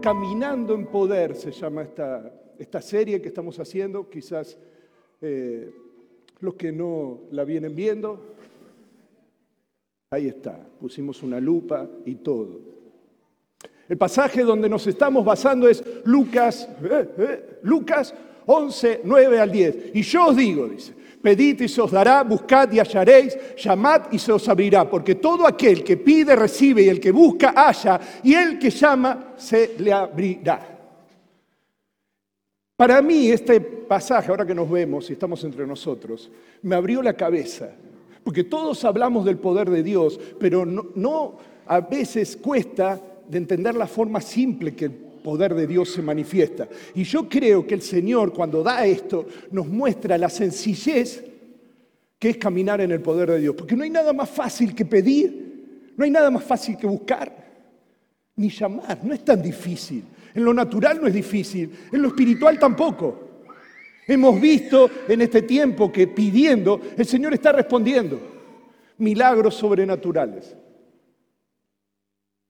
Caminando en Poder se llama esta, esta serie que estamos haciendo. Quizás eh, los que no la vienen viendo. Ahí está, pusimos una lupa y todo. El pasaje donde nos estamos basando es Lucas, eh, eh, Lucas 11, 9 al 10. Y yo os digo, dice, pedid y se os dará, buscad y hallaréis, llamad y se os abrirá, porque todo aquel que pide recibe y el que busca halla y el que llama se le abrirá. Para mí este pasaje, ahora que nos vemos y estamos entre nosotros, me abrió la cabeza, porque todos hablamos del poder de Dios, pero no, no a veces cuesta de entender la forma simple que poder de Dios se manifiesta. Y yo creo que el Señor cuando da esto nos muestra la sencillez que es caminar en el poder de Dios. Porque no hay nada más fácil que pedir, no hay nada más fácil que buscar, ni llamar, no es tan difícil. En lo natural no es difícil, en lo espiritual tampoco. Hemos visto en este tiempo que pidiendo, el Señor está respondiendo milagros sobrenaturales.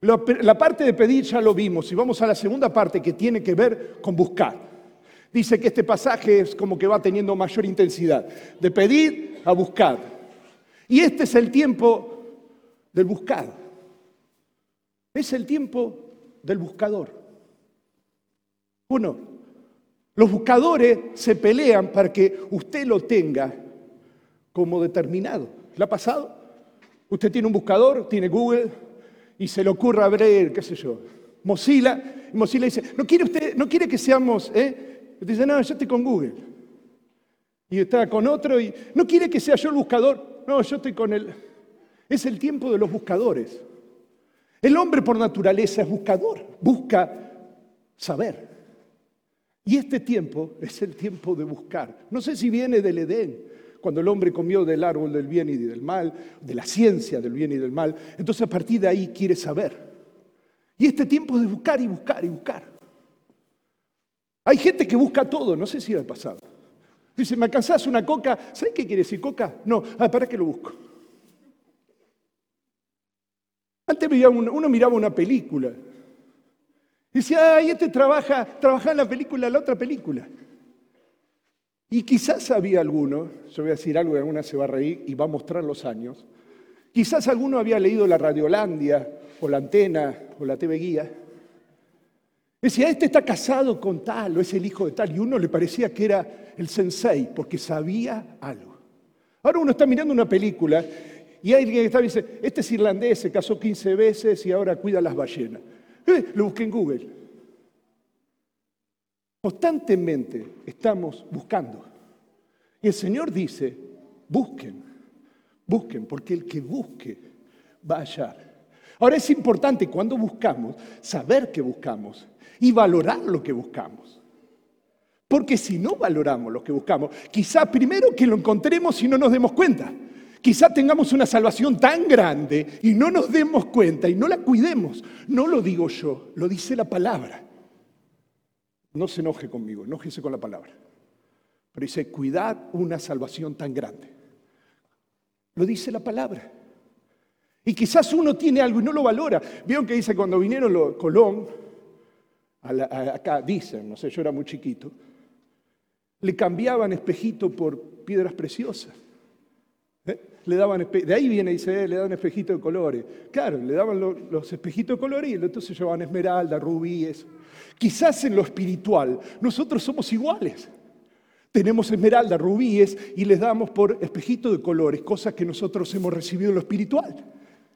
La parte de pedir ya lo vimos y vamos a la segunda parte que tiene que ver con buscar. Dice que este pasaje es como que va teniendo mayor intensidad, de pedir a buscar. Y este es el tiempo del buscar. Es el tiempo del buscador. Uno, los buscadores se pelean para que usted lo tenga como determinado. ¿Le ha pasado? Usted tiene un buscador, tiene Google y se le ocurre abrir, qué sé yo, Mozilla. Y Mozilla dice, ¿no quiere usted, no quiere que seamos, eh? Usted dice, no, yo estoy con Google. Y está con otro y, ¿no quiere que sea yo el buscador? No, yo estoy con él. Es el tiempo de los buscadores. El hombre por naturaleza es buscador, busca saber. Y este tiempo es el tiempo de buscar. No sé si viene del Edén, cuando el hombre comió del árbol del bien y del mal, de la ciencia del bien y del mal. Entonces a partir de ahí quiere saber. Y este tiempo es de buscar y buscar y buscar. Hay gente que busca todo, no sé si ha pasado. Dice, ¿me alcanzás una coca? ¿Sabes qué quiere decir coca? No, ah, para que lo busco. Antes uno miraba una película y decía, ay, este trabaja, trabaja en la película, la otra película. Y quizás había alguno, yo voy a decir algo que alguna se va a reír y va a mostrar los años, quizás alguno había leído la Radiolandia o la Antena o la TV Guía. Decía, este está casado con tal o es el hijo de tal, y uno le parecía que era el sensei porque sabía algo. Ahora uno está mirando una película y alguien que está y dice, este es irlandés, se casó 15 veces y ahora cuida las ballenas. Eh, lo busqué en Google. Constantemente estamos buscando. Y el Señor dice, busquen, busquen, porque el que busque va a hallar. Ahora es importante cuando buscamos saber que buscamos y valorar lo que buscamos. Porque si no valoramos lo que buscamos, quizá primero que lo encontremos y no nos demos cuenta. Quizá tengamos una salvación tan grande y no nos demos cuenta y no la cuidemos. No lo digo yo, lo dice la palabra. No se enoje conmigo, enójese con la palabra. Pero dice, cuidad una salvación tan grande. Lo dice la palabra. Y quizás uno tiene algo y no lo valora. Vieron que dice cuando vinieron los Colón, acá dicen, no sé, yo era muy chiquito, le cambiaban espejito por piedras preciosas. ¿Eh? Le daban, de ahí viene, dice, le daban espejitos de colores. Claro, le daban los espejitos de colores y entonces llevaban esmeralda, rubíes. Quizás en lo espiritual nosotros somos iguales. Tenemos esmeralda, rubíes y les damos por espejitos de colores, cosas que nosotros hemos recibido en lo espiritual.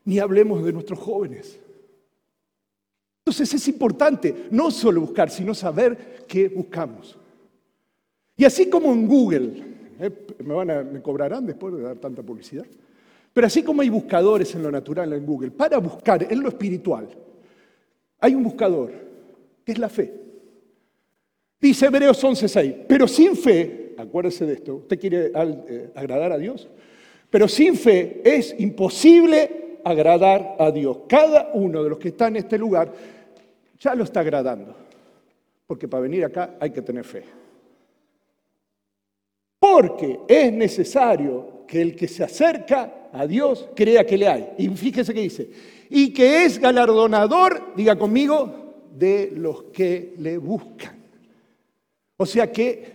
Ni hablemos de nuestros jóvenes. Entonces es importante no solo buscar, sino saber qué buscamos. Y así como en Google. Me, van a, cobrarán después de dar tanta publicidad. Pero así como hay buscadores en lo natural en Google, para buscar en lo espiritual, hay un buscador, que es la fe. Dice Hebreos 11:6, pero sin fe, acuérdese de esto, usted quiere eh, agradar a Dios, pero sin fe es imposible agradar a Dios. Cada uno de los que está en este lugar ya lo está agradando, porque para venir acá hay que tener fe. Porque es necesario que el que se acerca a Dios crea que le hay. Y fíjese que dice, y que es galardonador, diga conmigo, de los que le buscan. O sea que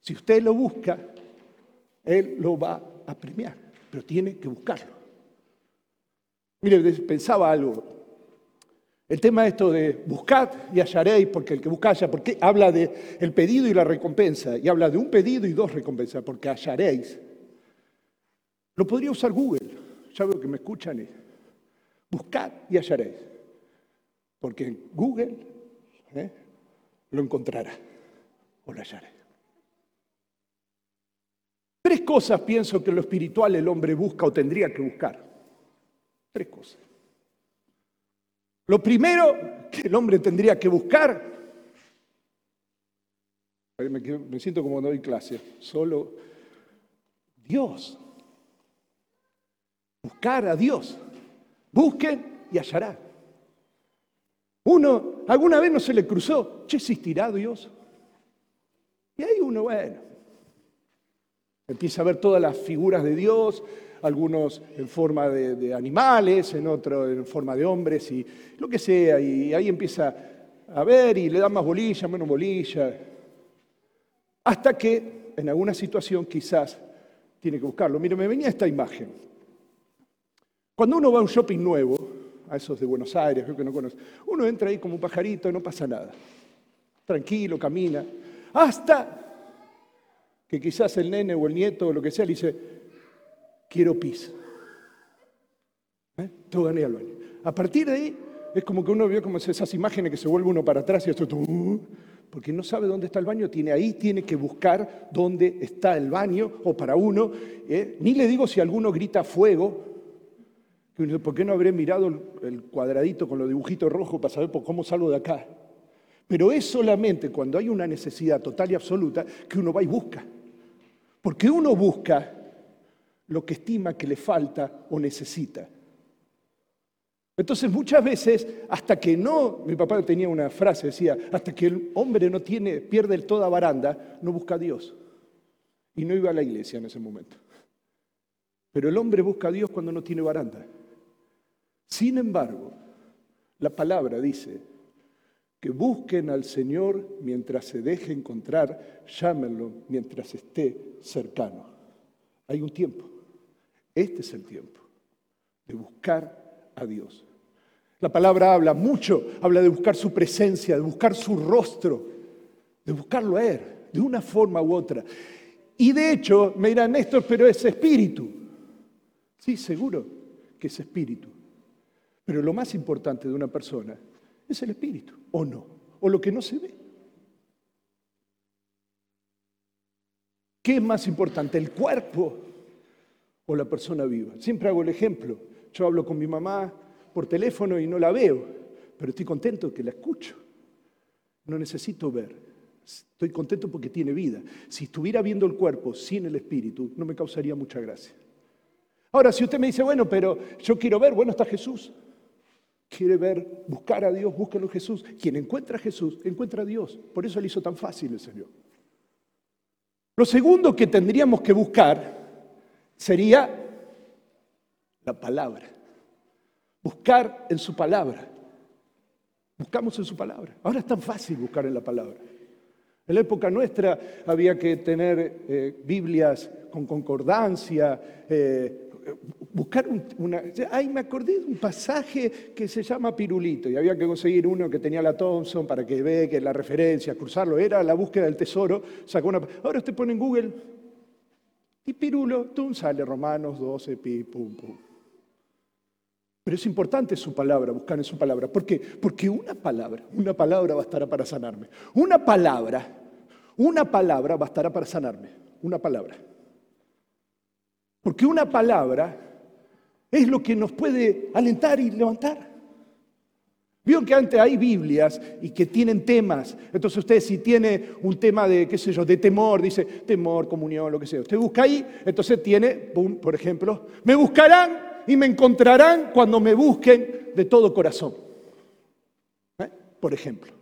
si usted lo busca, Él lo va a premiar, pero tiene que buscarlo. Mire, pensaba algo. El tema esto de buscad y hallaréis, porque el que busca halla, porque habla de el pedido y la recompensa, y habla de un pedido y dos recompensas, porque hallaréis. Lo podría usar Google, ya veo que me escuchan. Y, buscad y hallaréis, porque Google ¿eh? lo encontrará o lo hallaré. Tres cosas pienso que en lo espiritual el hombre busca o tendría que buscar. Tres cosas. Lo primero que el hombre tendría que buscar, me, siento como no doy clase, solo Dios. Buscar a Dios. Busquen y hallarán. Uno, alguna vez no se le cruzó, ¿che existirá Dios? Y ahí uno, bueno, empieza a ver todas las figuras de Dios, algunos en forma de, animales, en otros en forma de hombres y lo que sea, y ahí empieza a ver y le da más bolilla, menos bolilla, hasta que en alguna situación quizás tiene que buscarlo. Mire, me venía esta imagen. Cuando uno va a un shopping nuevo, a esos de Buenos Aires, creo que no conoce, uno entra ahí como un pajarito, no pasa nada. Tranquilo, camina, hasta que quizás el nene o el nieto o lo que sea le dice, quiero pis. ¿Eh? Todo gané al baño. A partir de ahí es como que uno vio como esas imágenes que se vuelve uno para atrás y esto, porque no sabe dónde está el baño, tiene ahí, tiene que buscar dónde está el baño o para uno. ¿eh? Ni le digo si alguno grita fuego, ¿por qué no habré mirado el cuadradito con los dibujitos rojos para saber por cómo salgo de acá? Pero es solamente cuando hay una necesidad total y absoluta que uno va y busca. Porque uno busca lo que estima que le falta o necesita. Entonces muchas veces, hasta que no, mi papá tenía una frase, decía, hasta que el hombre no tiene, pierde toda baranda, no busca a Dios. Y no iba a la iglesia en ese momento. Pero el hombre busca a Dios cuando no tiene baranda. Sin embargo, la palabra dice que busquen al Señor mientras se deje encontrar, llámenlo mientras esté cercano. Hay un tiempo. Este es el tiempo de buscar a Dios. La palabra habla mucho, habla de buscar su presencia, de buscar su rostro, de buscarlo a Él, de una forma u otra. Y de hecho, me dirán, Néstor, pero es espíritu. Sí, seguro que es espíritu. Pero lo más importante de una persona es el espíritu, o no, o lo que no se ve. ¿Qué es más importante, el cuerpo o la persona viva. Siempre hago el ejemplo. Yo hablo con mi mamá por teléfono y no la veo, pero estoy contento que la escucho. No necesito ver. Estoy contento porque tiene vida. Si estuviera viendo el cuerpo sin el espíritu, no me causaría mucha gracia. Ahora, si usted me dice, bueno, pero yo quiero ver, bueno, está Jesús. Quiere ver, buscar a Dios, búsquelo Jesús. Quien encuentra a Jesús, encuentra a Dios. Por eso le hizo tan fácil el Señor. Lo segundo que tendríamos que buscar sería la palabra. Buscar en su palabra. Buscamos en su palabra. Ahora es tan fácil buscar en la palabra. En la época nuestra había que tener eh, Biblias con concordancia, eh, buscar una... Ay, me acordé de un pasaje que se llama Pirulito y había que conseguir uno que tenía la Thompson para que vea que la referencia, cruzarlo, era la búsqueda del tesoro, sacó una... Ahora usted pone en Google y pirulo, tú sale Romanos 12, pi, pum, pum. Pero es importante su palabra, buscar en su palabra. ¿Por qué? Porque una palabra, una palabra bastará para sanarme. Una palabra, una palabra bastará para sanarme. Una palabra. Porque una palabra es lo que nos puede alentar y levantar. Vieron que antes hay Biblias y que tienen temas. Entonces usted si tiene un tema de, qué sé yo, de temor, dice temor, comunión, lo que sea. Usted busca ahí, entonces tiene, por ejemplo, me buscarán y me encontrarán cuando me busquen de todo corazón. ¿Eh? Por ejemplo,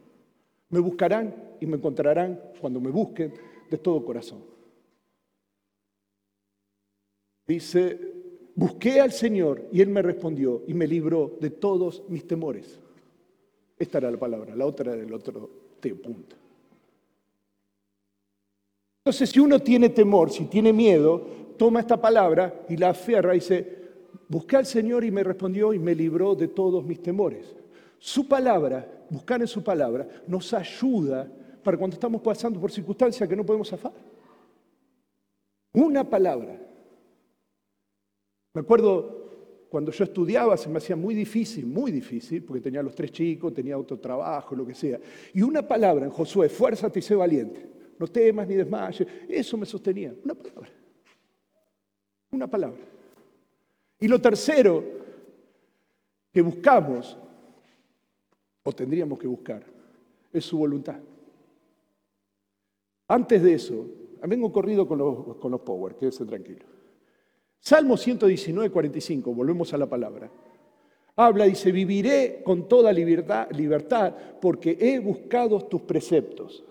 me buscarán y me encontrarán cuando me busquen de todo corazón. Dice, busqué al Señor y Él me respondió y me libró de todos mis temores. Esta era la palabra, la otra era el otro T, punto. Entonces, si uno tiene temor, si tiene miedo, toma esta palabra y la aferra y dice, busqué al Señor y me respondió y me libró de todos mis temores. Su palabra, buscar en su palabra, nos ayuda para cuando estamos pasando por circunstancias que no podemos zafar. Una palabra. Me acuerdo cuando yo estudiaba se me hacía muy difícil, muy difícil, porque tenía los tres chicos, tenía otro trabajo, lo que sea. Y una palabra en Josué, fuérzate y sé valiente. No temas ni desmayes. Eso me sostenía. Una palabra. Una palabra. Y lo tercero que buscamos, o tendríamos que buscar, es su voluntad. Antes de eso, vengo corrido con los, con los power, quédese tranquilo. Salmo 119, 45, volvemos a la palabra. Habla, dice, viviré con toda libertad, libertad porque he buscado tus preceptos.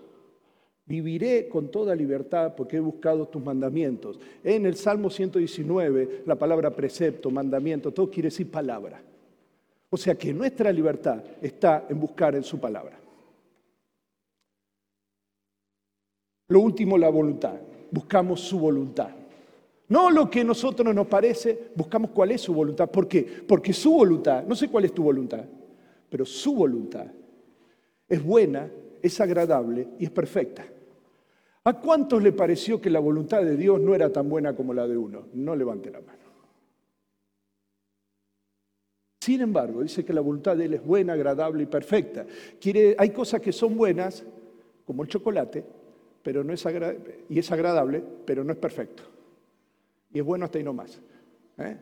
Viviré con toda libertad porque he buscado tus mandamientos. En el Salmo 119, la palabra precepto, mandamiento, todo quiere decir palabra. O sea que nuestra libertad está en buscar en su palabra. Lo último, la voluntad. Buscamos su voluntad. No lo que a nosotros nos parece, buscamos cuál es su voluntad. ¿Por qué? Porque su voluntad, no sé cuál es tu voluntad, pero su voluntad es buena, es agradable y es perfecta. ¿A cuántos le pareció que la voluntad de Dios no era tan buena como la de uno? No levante la mano. Sin embargo, dice que la voluntad de Él es buena, agradable y perfecta. Hay cosas que son buenas, como el chocolate, pero no es y es agradable, pero no es perfecto. Y es bueno hasta ahí nomás. ¿eh?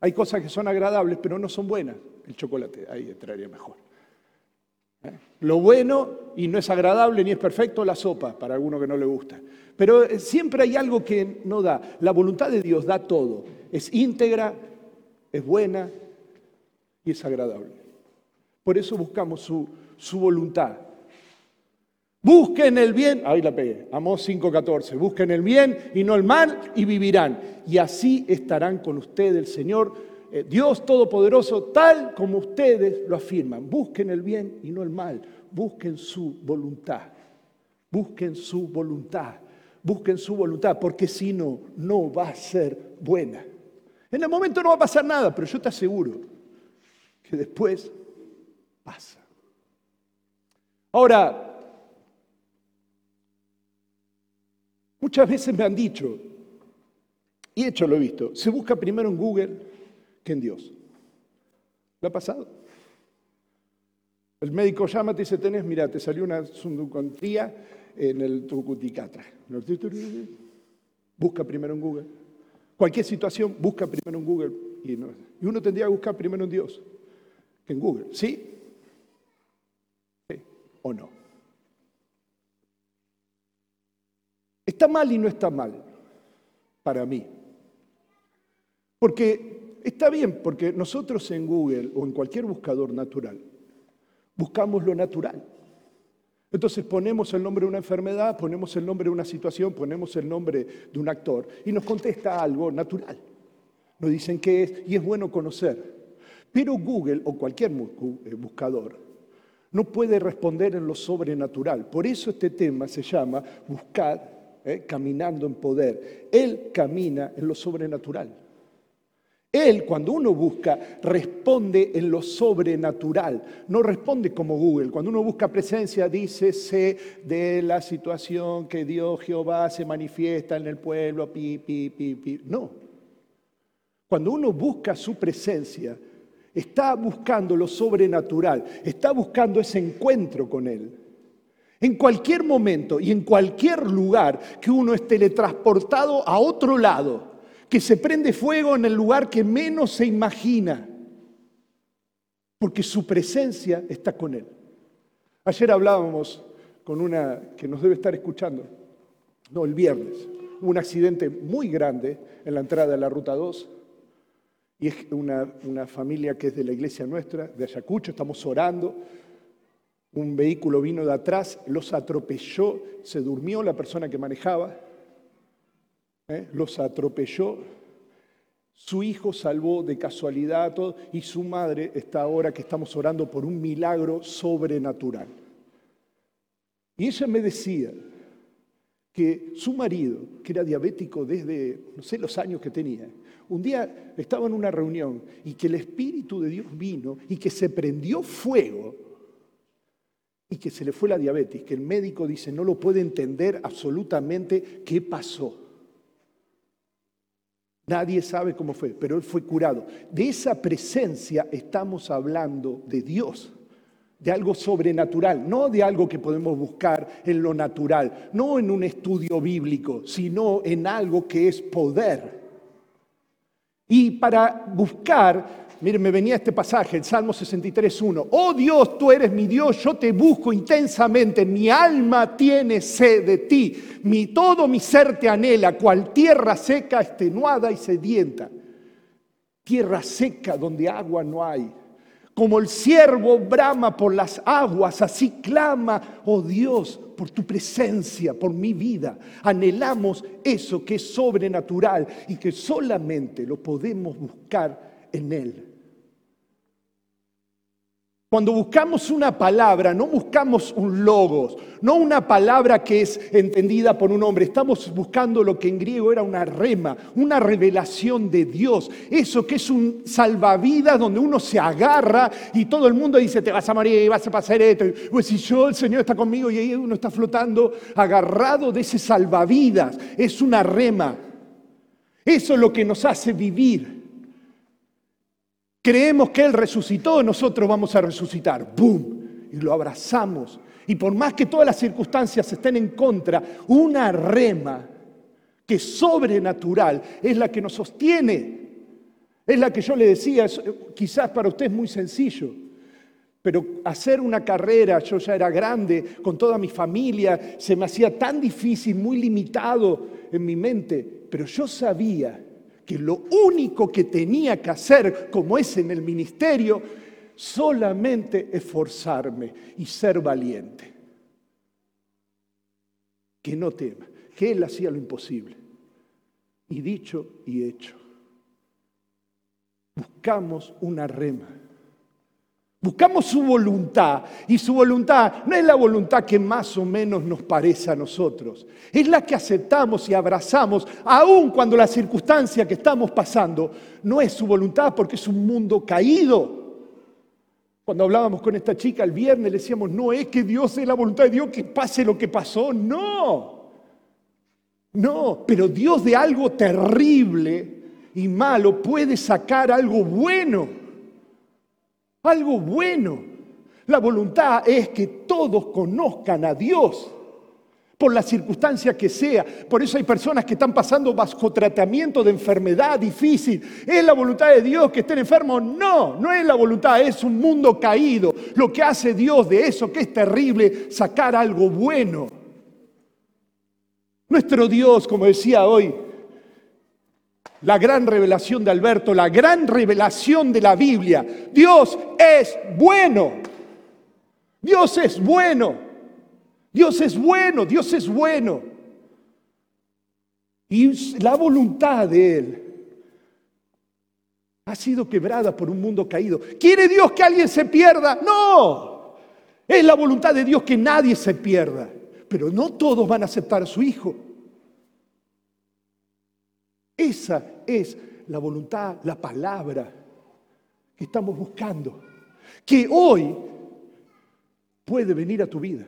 Hay cosas que son agradables, pero no son buenas. El chocolate, ahí entraría mejor. ¿Eh? Lo bueno y no es agradable ni es perfecto, la sopa, para alguno que no le gusta. Pero eh, siempre hay algo que no da. La voluntad de Dios da todo. Es íntegra, es buena y es agradable. Por eso buscamos su, su voluntad. Busquen el bien, ahí la pegué, Amós 5:14, busquen el bien y no el mal y vivirán. Y así estarán con ustedes el Señor eh, Dios Todopoderoso, tal como ustedes lo afirman. Busquen el bien y no el mal. Busquen su voluntad. Busquen su voluntad. Busquen su voluntad, porque si no, no va a ser buena. En el momento no va a pasar nada, pero yo te aseguro que después pasa. Ahora, muchas veces me han dicho, y hecho lo he visto, se busca primero en Google en Dios. ¿Lo ha pasado? El médico llama, te dice, tenés, mira, te salió una sunducontría en el tucuticatra. Busca primero en Google. Cualquier situación, busca primero en Google. Y, y uno tendría que buscar primero en Dios que en Google. ¿Sí? ¿Sí? ¿O no? Está mal y no está mal para mí. Porque Está bien, porque nosotros en Google o en cualquier buscador natural buscamos lo natural. Entonces ponemos el nombre de una enfermedad, ponemos el nombre de una situación, ponemos el nombre de un actor y nos contesta algo natural. Nos dicen qué es y es bueno conocer. Pero Google o cualquier eh, buscador no puede responder en lo sobrenatural. Por eso este tema se llama Buscar, eh, caminando en poder. Él camina en lo sobrenatural. Él, cuando uno busca, responde en lo sobrenatural, no responde como Google. Cuando uno busca presencia, dice sé de la situación que Dios Jehová se manifiesta en el pueblo, pi, pi, pi, pi. No. Cuando uno busca su presencia, está buscando lo sobrenatural, está buscando ese encuentro con Él. En cualquier momento y en cualquier lugar que uno es teletransportado a otro lado, que se prende fuego en el lugar que menos se imagina, porque su presencia está con él. Ayer hablábamos con una que nos debe estar escuchando, no, el viernes, hubo un accidente muy grande en la entrada de la Ruta 2, y es una, una familia que es de la iglesia nuestra, de Ayacucho, estamos orando, un vehículo vino de atrás, los atropelló, se durmió la persona que manejaba, ¿eh? los atropelló, Su hijo salvó de casualidad todo y su madre está ahora que estamos orando por un milagro sobrenatural. Y ella me decía que su marido, que era diabético desde, no sé, los años que tenía, un día estaba en una reunión y que el Espíritu de Dios vino y que se prendió fuego y que se le fue la diabetes, que el médico dice no lo puede entender absolutamente qué pasó. Nadie sabe cómo fue, pero él fue curado. De esa presencia estamos hablando de Dios, de algo sobrenatural, no de algo que podemos buscar en lo natural, no en un estudio bíblico, sino en algo que es poder. Y para buscar Miren, me venía este pasaje, el Salmo 63.1. Oh Dios, tú eres mi Dios, yo te busco intensamente, mi alma tiene sed de ti, mi, todo mi ser te anhela, cual tierra seca, extenuada y sedienta. Tierra seca donde agua no hay. Como el ciervo brama por las aguas, así clama, oh Dios, por tu presencia, por mi vida. Anhelamos eso que es sobrenatural y que solamente lo podemos buscar en Él. Cuando buscamos una palabra, no buscamos un logos, no una palabra que es entendida por un hombre, estamos buscando lo que en griego era una rema, una revelación de Dios, eso que es un salvavidas donde uno se agarra y todo el mundo dice, te vas a morir, vas a pasar esto, pues si yo, el Señor está conmigo y ahí uno está flotando agarrado de ese salvavidas, es una rema, eso es lo que nos hace vivir. Creemos que Él resucitó, nosotros vamos a resucitar. ¡Bum! Y lo abrazamos. Y por más que todas las circunstancias estén en contra, una rema que es sobrenatural es la que nos sostiene. Es la que yo le decía, quizás para usted es muy sencillo, pero hacer una carrera, yo ya era grande, con toda mi familia, se me hacía tan difícil, muy limitado en mi mente, pero yo sabía que lo único que tenía que hacer, como es en el ministerio, solamente esforzarme y ser valiente. Que no tema, que Él hacía lo imposible. Y dicho y hecho, buscamos una rema Buscamos su voluntad y su voluntad no es la voluntad que más o menos nos parece a nosotros, es la que aceptamos y abrazamos aun cuando la circunstancia que estamos pasando no es su voluntad porque es un mundo caído. Cuando hablábamos con esta chica el viernes le decíamos, no es que Dios es la voluntad de Dios que pase lo que pasó, no, no, pero Dios de algo terrible y malo puede sacar algo bueno algo bueno. La voluntad es que todos conozcan a Dios por la circunstancia que sea. Por eso hay personas que están pasando bajo tratamiento de enfermedad difícil. ¿Es la voluntad de Dios que estén enfermos? No, no es la voluntad, es un mundo caído. Lo que hace Dios de eso que es terrible, sacar algo bueno. Nuestro Dios, como decía hoy, la gran revelación de Alberto, la gran revelación de la Biblia. Dios es bueno. Dios es bueno. Dios es bueno. Dios es bueno. Y la voluntad de Él ha sido quebrada por un mundo caído. ¿Quiere Dios que alguien se pierda? No. Es la voluntad de Dios que nadie se pierda. Pero no todos van a aceptar a su Hijo. Esa es la voluntad, la palabra que estamos buscando. Que hoy puede venir a tu vida.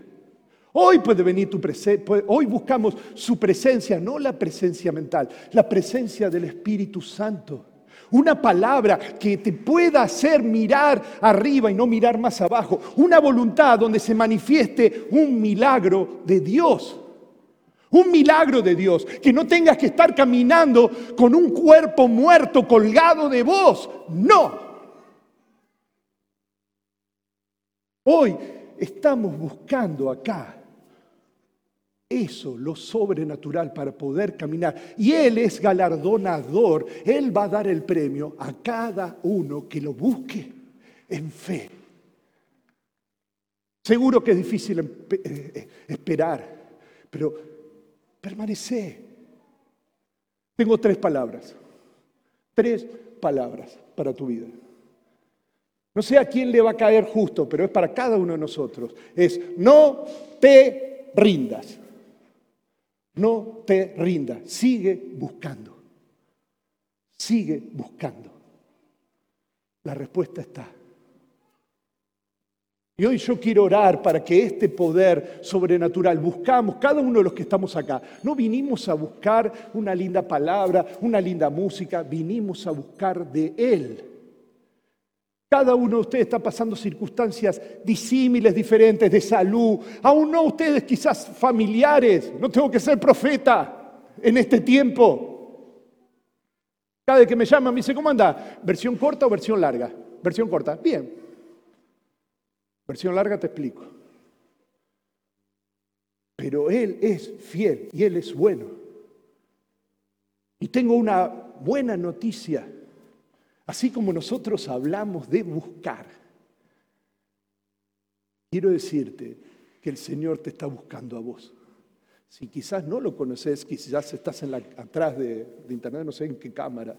Hoy puede venir tu presencia. Hoy buscamos su presencia, no la presencia mental, la presencia del Espíritu Santo. Una palabra que te pueda hacer mirar arriba y no mirar más abajo. Una voluntad donde se manifieste un milagro de Dios. Un milagro de Dios, que no tengas que estar caminando con un cuerpo muerto colgado de vos. No. Hoy estamos buscando acá eso, lo sobrenatural para poder caminar. Y Él es galardonador. Él va a dar el premio a cada uno que lo busque en fe. Seguro que es difícil eh, eh, esperar, pero Permanece. Tengo tres palabras. Tres palabras para tu vida. No sé a quién le va a caer justo, pero es para cada uno de nosotros. Es no te rindas. No te rindas. Sigue buscando. Sigue buscando. La respuesta está. Y hoy yo quiero orar para que este poder sobrenatural buscamos, cada uno de los que estamos acá, no vinimos a buscar una linda palabra, una linda música, vinimos a buscar de Él. Cada uno de ustedes está pasando circunstancias disímiles, diferentes, de salud. Aún no ustedes quizás familiares. No tengo que ser profeta en este tiempo. Cada vez que me llaman me dice, ¿cómo anda? ¿Versión corta o versión larga? Versión corta. Bien. Versión larga te explico. Pero Él es fiel y Él es bueno. Y tengo una buena noticia Así como nosotros hablamos de buscar, quiero decirte que el Señor te está buscando a vos. Si quizás no lo conoces, quizás estás en la, atrás de, de internet, no sé en qué cámara,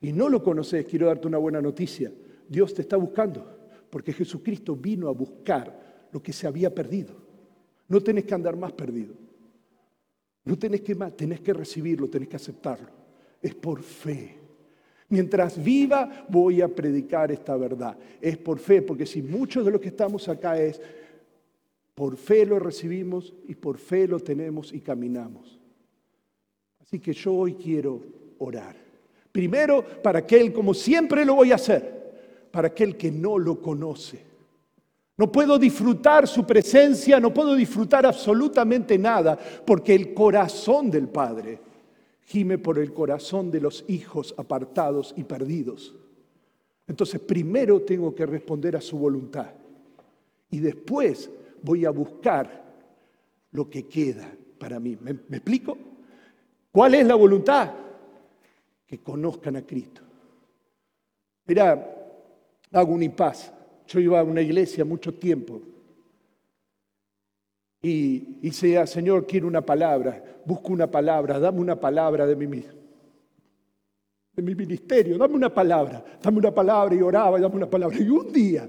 y no lo conoces, quiero darte una buena noticia. Dios te está buscando, porque Jesucristo vino a buscar lo que se había perdido. No tenés que andar más perdido. No tenés que más, tenés que recibirlo, tenés que aceptarlo. Es por fe. Mientras viva voy a predicar esta verdad. Es por fe, porque si muchos de los que estamos acá es, por fe lo recibimos y por fe lo tenemos y caminamos. Así que yo hoy quiero orar. Primero, para aquel, como siempre lo voy a hacer, para aquel que no lo conoce. No puedo disfrutar su presencia, no puedo disfrutar absolutamente nada, porque el corazón del Padre gime por el corazón de los hijos apartados y perdidos. Entonces, primero tengo que responder a su voluntad y después voy a buscar lo que queda para mí. ¿Me, explico? ¿Cuál es la voluntad? Que conozcan a Cristo. Mira, hago un impas. Yo iba a una iglesia mucho tiempo y dice, Señor, quiero una palabra, busco una palabra, dame una palabra de mi, de mi ministerio, dame una palabra, dame una palabra y oraba y dame una palabra. Y un día,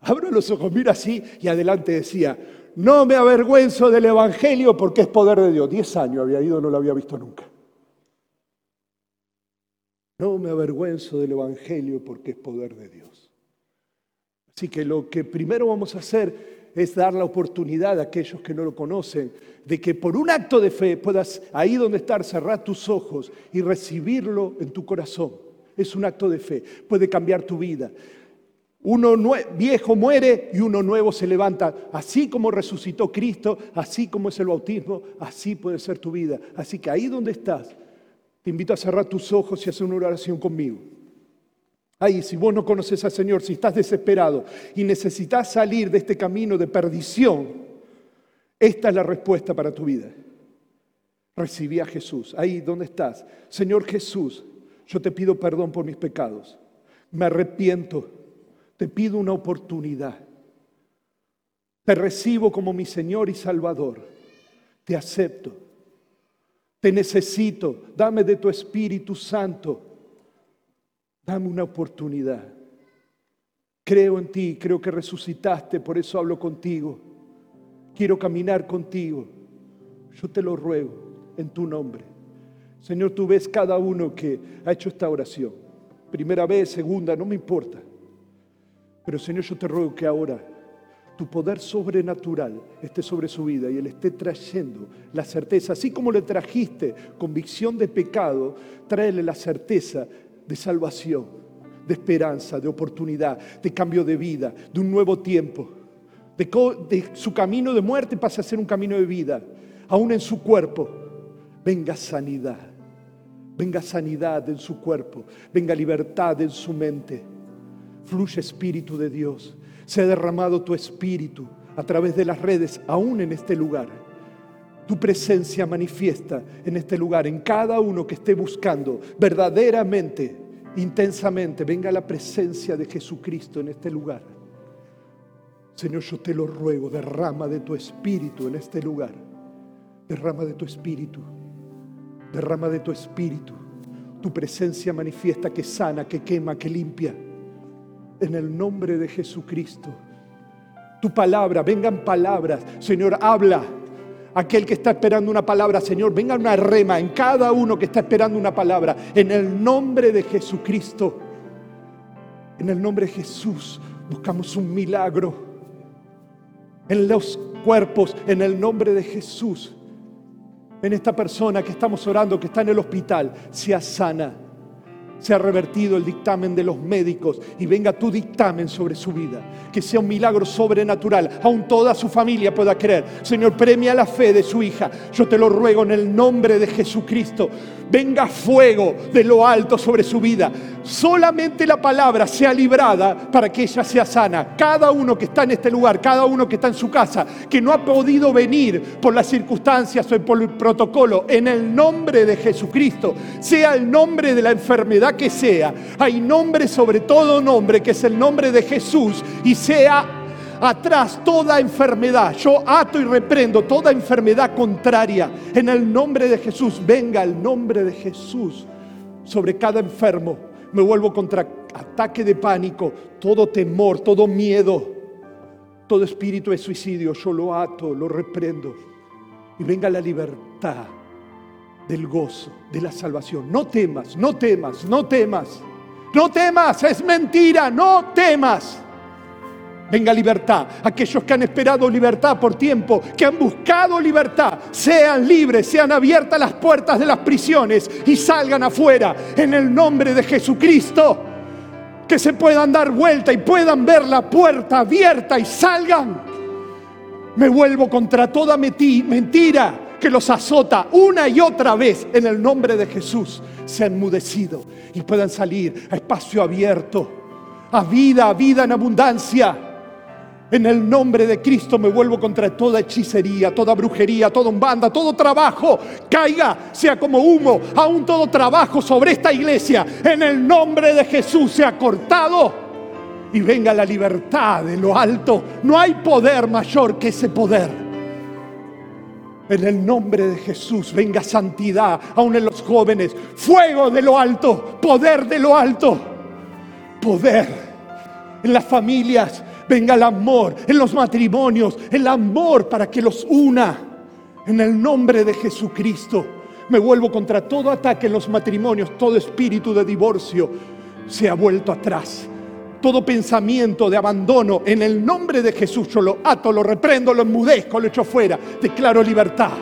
abro los ojos, mira así y adelante decía, no me avergüenzo del Evangelio porque es poder de Dios. Diez años había ido, no lo había visto nunca. No me avergüenzo del Evangelio porque es poder de Dios. Así que lo que primero vamos a hacer es dar la oportunidad a aquellos que no lo conocen de que por un acto de fe puedas ahí donde estar cerrar tus ojos y recibirlo en tu corazón. Es un acto de fe, puede cambiar tu vida. Uno viejo muere y uno nuevo se levanta. Así como resucitó Cristo, así como es el bautismo, así puede ser tu vida. Así que ahí donde estás, te invito a cerrar tus ojos y hacer una oración conmigo. Ahí, si vos no conoces al Señor, si estás desesperado y necesitas salir de este camino de perdición, esta es la respuesta para tu vida. Recibí a Jesús. Ahí donde estás. Señor Jesús, yo te pido perdón por mis pecados. Me arrepiento. Te pido una oportunidad. Te recibo como mi Señor y Salvador. Te acepto. Te necesito. Dame de tu Espíritu Santo Dame una oportunidad. Creo en ti, creo que resucitaste, por eso hablo contigo. Quiero caminar contigo. Yo te lo ruego en tu nombre. Señor, tú ves cada uno que ha hecho esta oración. Primera vez, segunda, no me importa. Pero Señor, yo te ruego que ahora tu poder sobrenatural esté sobre su vida y Él esté trayendo la certeza, así como le trajiste convicción de pecado, tráele la certeza de salvación, de esperanza, de oportunidad, de cambio de vida, de un nuevo tiempo. De, su camino de muerte pasa a ser un camino de vida. Aún en su cuerpo, venga sanidad. Venga sanidad en su cuerpo. Venga libertad en su mente. Fluye Espíritu de Dios. Se ha derramado tu Espíritu a través de las redes, aún en este lugar tu presencia manifiesta en este lugar, en cada uno que esté buscando verdaderamente, intensamente, venga la presencia de Jesucristo en este lugar. Señor, yo te lo ruego, derrama de tu espíritu en este lugar. Derrama de tu espíritu. Derrama de tu espíritu. tu presencia manifiesta que sana, que quema, que limpia. En el nombre de Jesucristo. Tu palabra, vengan palabras. Señor, habla. Aquel que está esperando una palabra, Señor, venga una rema en cada uno que está esperando una palabra. En el nombre de Jesucristo. En el nombre de Jesús buscamos un milagro. En los cuerpos, en el nombre de Jesús en esta persona que estamos orando, que está en el hospital, sea sana, sea revertido el dictamen de los médicos y venga tu dictamen sobre su vida. Que sea un milagro sobrenatural. Aún toda su familia pueda creer. Señor, premia la fe de su hija. Yo te lo ruego en el nombre de Jesucristo venga fuego de lo alto sobre su vida. Solamente la palabra sea librada para que ella sea sana. Cada uno que está en este lugar, cada uno que está en su casa, que no ha podido venir por las circunstancias o por el protocolo, en el nombre de Jesucristo, sea el nombre de la enfermedad que sea, hay nombre sobre todo nombre, que es el nombre de Jesús, y sea atrás toda enfermedad. Yo ato y reprendo toda enfermedad contraria. En el nombre de Jesús, venga el nombre de Jesús sobre cada enfermo. Me vuelvo contra ataque de pánico, todo temor, todo miedo, todo espíritu de suicidio. Yo lo ato, lo reprendo. Y venga la libertad del gozo, de la salvación. No temas, no temas, no temas. No temas, es mentira, no temas venga libertad. Aquellos que han esperado libertad por tiempo, que han buscado libertad, sean libres, sean abiertas las puertas de las prisiones y salgan afuera en el nombre de Jesucristo. Que se puedan dar vuelta y puedan ver la puerta abierta y salgan. Me vuelvo contra toda mentira que los azota una y otra vez en el nombre de Jesús. Se han enmudecido y puedan salir a espacio abierto, a vida, a vida en abundancia en el nombre de Cristo me vuelvo contra toda hechicería, toda brujería, toda umbanda, todo trabajo. Caiga, sea como humo, aún todo trabajo sobre esta iglesia. En el nombre de Jesús sea cortado y venga la libertad de lo alto. No hay poder mayor que ese poder. En el nombre de Jesús venga santidad, aún en los jóvenes. Fuego de lo alto, poder de lo alto. Poder en las familias venga el amor en los matrimonios, el amor para que los una. En el nombre de Jesucristo me vuelvo contra todo ataque en los matrimonios, todo espíritu de divorcio se ha vuelto atrás. Todo pensamiento de abandono, en el nombre de Jesús yo lo ato, lo reprendo, lo enmudezco, lo echo fuera. Declaro libertad.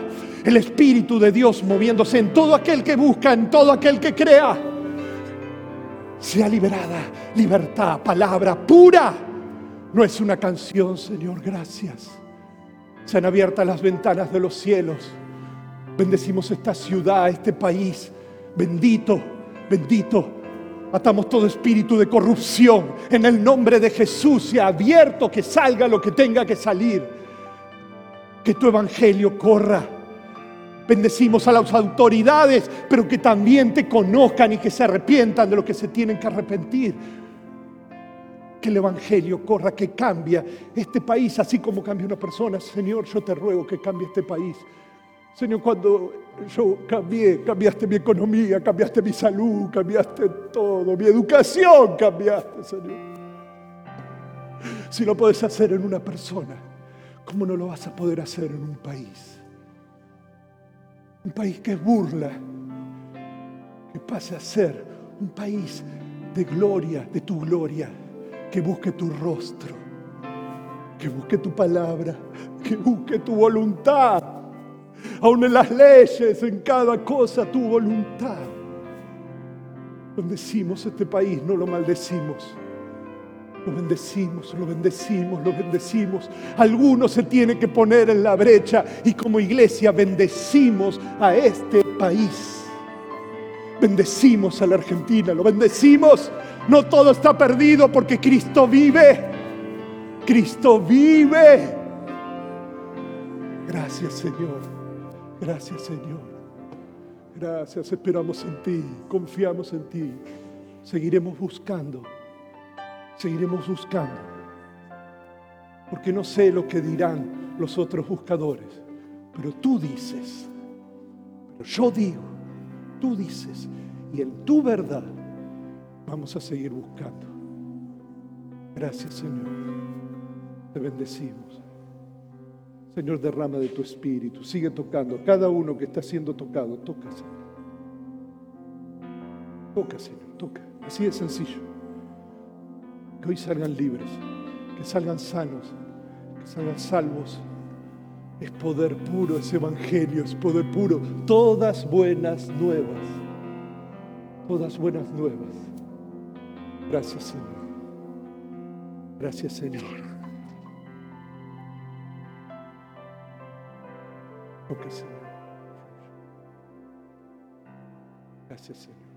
El Espíritu de Dios moviéndose en todo aquel que busca, en todo aquel que crea. Sea liberada, libertad, palabra pura no es una canción, Señor, gracias. Se han abierto las ventanas de los cielos. Bendecimos esta ciudad, este país. Bendito, bendito. Atamos todo espíritu de corrupción. En el nombre de Jesús se abierto que salga lo que tenga que salir. Que tu evangelio corra. Bendecimos a las autoridades, pero que también te conozcan y que se arrepientan de lo que se tienen que arrepentir que el Evangelio corra, que cambie este país, así como cambia una persona. Señor, yo te ruego que cambie este país. Señor, cuando yo cambié, cambiaste mi economía, cambiaste mi salud, cambiaste todo, mi educación cambiaste, Señor. Si lo puedes hacer en una persona, ¿cómo no lo vas a poder hacer en un país? Un país que burla, que pase a ser un país de gloria, de tu gloria que busque tu rostro, que busque tu palabra, que busque tu voluntad. Aún en las leyes, en cada cosa, tu voluntad. Bendecimos este país, no lo maldecimos. Lo bendecimos, lo bendecimos, lo bendecimos. Algunos se tiene que poner en la brecha y como iglesia bendecimos a este país. Bendecimos a la Argentina, lo bendecimos no todo está perdido porque Cristo vive. Cristo vive. Gracias Señor. Gracias Señor. Gracias. Esperamos en ti. Confiamos en ti. Seguiremos buscando. Seguiremos buscando. Porque no sé lo que dirán los otros buscadores. Pero tú dices. Pero yo digo. Tú dices y en tu verdad vamos a seguir buscando. Gracias Señor. Te bendecimos. Señor, derrama de tu espíritu. Sigue tocando. Cada uno que está siendo tocado, toca, Señor. Toca, Señor, toca. Así de sencillo. Que hoy salgan libres, que salgan sanos, que salgan salvos. Es poder puro, es evangelio, es poder puro. Todas buenas nuevas. Todas buenas nuevas. Gracias, Señor. Gracias, Señor. Ok, Señor. Gracias, Señor.